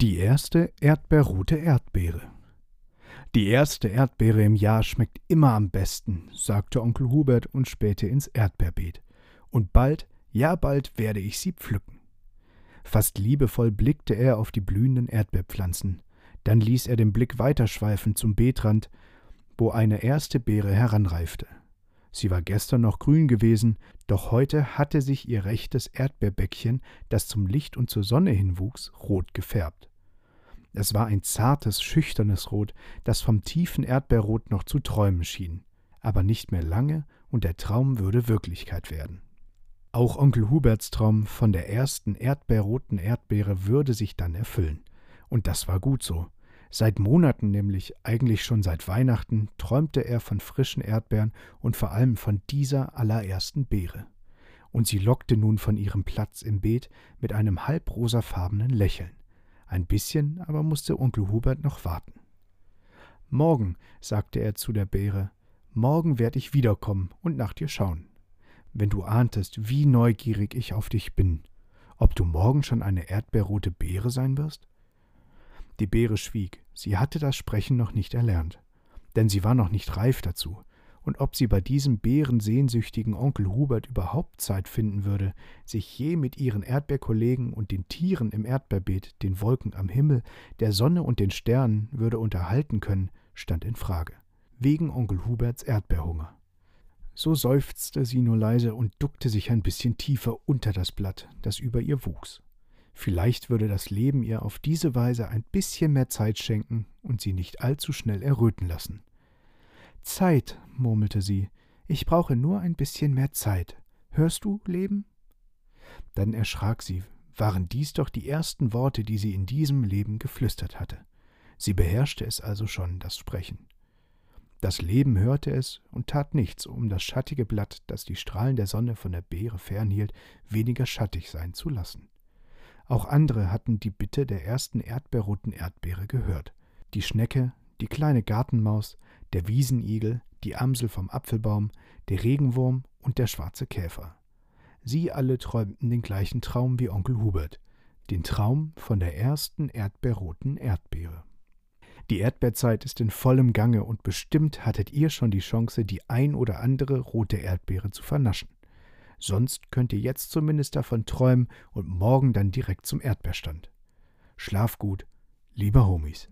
Die erste erdbeerrote Erdbeere. Die erste Erdbeere im Jahr schmeckt immer am besten, sagte Onkel Hubert und spähte ins Erdbeerbeet. Und bald, ja bald werde ich sie pflücken. Fast liebevoll blickte er auf die blühenden Erdbeerpflanzen. Dann ließ er den Blick weiterschweifen zum Beetrand, wo eine erste Beere heranreifte. Sie war gestern noch grün gewesen, doch heute hatte sich ihr rechtes Erdbeerbäckchen, das zum Licht und zur Sonne hinwuchs, rot gefärbt. Es war ein zartes, schüchternes Rot, das vom tiefen Erdbeerrot noch zu träumen schien. Aber nicht mehr lange, und der Traum würde Wirklichkeit werden. Auch Onkel Huberts Traum von der ersten erdbeerroten Erdbeere würde sich dann erfüllen. Und das war gut so. Seit Monaten, nämlich eigentlich schon seit Weihnachten, träumte er von frischen Erdbeeren und vor allem von dieser allerersten Beere. Und sie lockte nun von ihrem Platz im Beet mit einem halbrosafarbenen Lächeln. Ein bisschen aber musste Onkel Hubert noch warten. Morgen, sagte er zu der Beere, morgen werd ich wiederkommen und nach dir schauen. Wenn du ahntest, wie neugierig ich auf dich bin, ob du morgen schon eine erdbeerrote Beere sein wirst? Die Beere schwieg, sie hatte das Sprechen noch nicht erlernt, denn sie war noch nicht reif dazu, und ob sie bei diesem bärensehnsüchtigen Onkel Hubert überhaupt Zeit finden würde, sich je mit ihren Erdbeerkollegen und den Tieren im Erdbeerbeet, den Wolken am Himmel, der Sonne und den Sternen würde unterhalten können, stand in Frage. Wegen Onkel Huberts Erdbeerhunger. So seufzte sie nur leise und duckte sich ein bisschen tiefer unter das Blatt, das über ihr wuchs. Vielleicht würde das Leben ihr auf diese Weise ein bisschen mehr Zeit schenken und sie nicht allzu schnell erröten lassen. Zeit, murmelte sie, ich brauche nur ein bisschen mehr Zeit. Hörst du, Leben? Dann erschrak sie, waren dies doch die ersten Worte, die sie in diesem Leben geflüstert hatte. Sie beherrschte es also schon, das Sprechen. Das Leben hörte es und tat nichts, um das schattige Blatt, das die Strahlen der Sonne von der Beere fernhielt, weniger schattig sein zu lassen. Auch andere hatten die Bitte der ersten erdbeerroten Erdbeere gehört. Die Schnecke, die kleine Gartenmaus, der Wiesenigel, die Amsel vom Apfelbaum, der Regenwurm und der schwarze Käfer. Sie alle träumten den gleichen Traum wie Onkel Hubert, den Traum von der ersten erdbeerroten Erdbeere. Die Erdbeerzeit ist in vollem Gange und bestimmt hattet ihr schon die Chance, die ein oder andere rote Erdbeere zu vernaschen. Sonst könnt ihr jetzt zumindest davon träumen und morgen dann direkt zum Erdbeerstand. Schlaf gut, lieber Homies.